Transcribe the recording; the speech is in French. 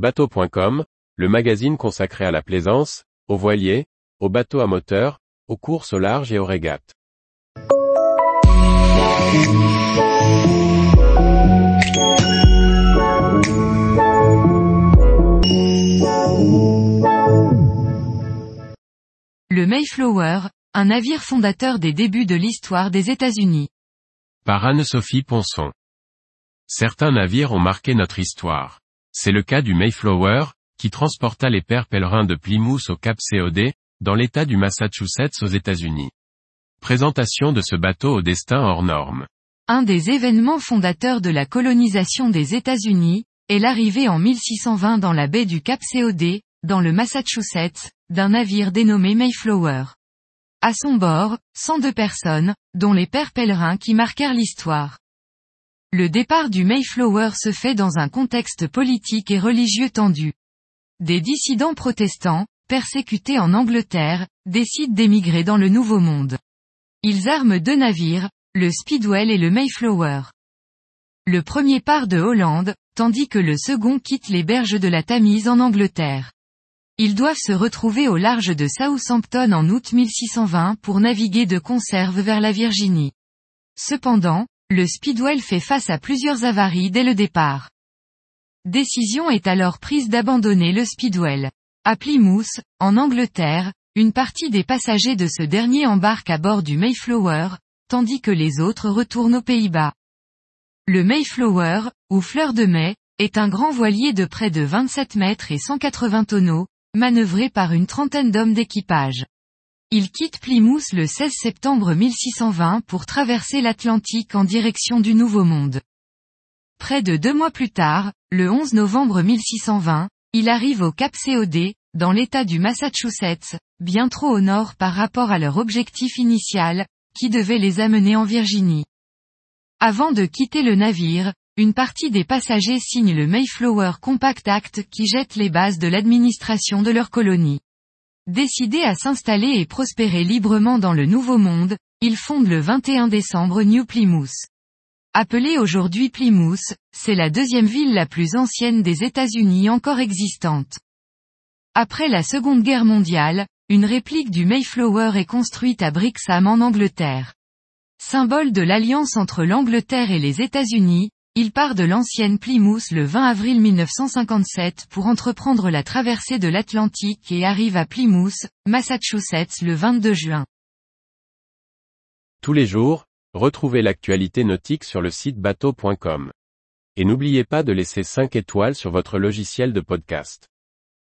Bateau.com, le magazine consacré à la plaisance, aux voiliers, aux bateaux à moteur, aux courses au large et aux régates. Le Mayflower, un navire fondateur des débuts de l'histoire des États-Unis. Par Anne-Sophie Ponson. Certains navires ont marqué notre histoire. C'est le cas du Mayflower, qui transporta les pères pèlerins de Plymouth au Cap COD, dans l'état du Massachusetts aux États-Unis. Présentation de ce bateau au destin hors norme. Un des événements fondateurs de la colonisation des États-Unis, est l'arrivée en 1620 dans la baie du Cap COD, dans le Massachusetts, d'un navire dénommé Mayflower. À son bord, 102 personnes, dont les pères pèlerins qui marquèrent l'histoire. Le départ du Mayflower se fait dans un contexte politique et religieux tendu. Des dissidents protestants, persécutés en Angleterre, décident d'émigrer dans le Nouveau Monde. Ils arment deux navires, le Speedwell et le Mayflower. Le premier part de Hollande, tandis que le second quitte les berges de la Tamise en Angleterre. Ils doivent se retrouver au large de Southampton en août 1620 pour naviguer de conserve vers la Virginie. Cependant, le Speedwell fait face à plusieurs avaries dès le départ. Décision est alors prise d'abandonner le Speedwell. À Plymouth, en Angleterre, une partie des passagers de ce dernier embarquent à bord du Mayflower, tandis que les autres retournent aux Pays-Bas. Le Mayflower, ou fleur de mai, est un grand voilier de près de 27 mètres et 180 tonneaux, manœuvré par une trentaine d'hommes d'équipage. Il quitte Plymouth le 16 septembre 1620 pour traverser l'Atlantique en direction du Nouveau Monde. Près de deux mois plus tard, le 11 novembre 1620, il arrive au Cap COD, dans l'état du Massachusetts, bien trop au nord par rapport à leur objectif initial, qui devait les amener en Virginie. Avant de quitter le navire, une partie des passagers signe le Mayflower Compact Act qui jette les bases de l'administration de leur colonie. Décidés à s'installer et prospérer librement dans le Nouveau Monde, ils fondent le 21 décembre New Plymouth. Appelée aujourd'hui Plymouth, c'est la deuxième ville la plus ancienne des États-Unis encore existante. Après la Seconde Guerre mondiale, une réplique du Mayflower est construite à Brixham en Angleterre. Symbole de l'alliance entre l'Angleterre et les États-Unis, il part de l'ancienne Plymouth le 20 avril 1957 pour entreprendre la traversée de l'Atlantique et arrive à Plymouth, Massachusetts le 22 juin. Tous les jours, retrouvez l'actualité nautique sur le site bateau.com. Et n'oubliez pas de laisser 5 étoiles sur votre logiciel de podcast.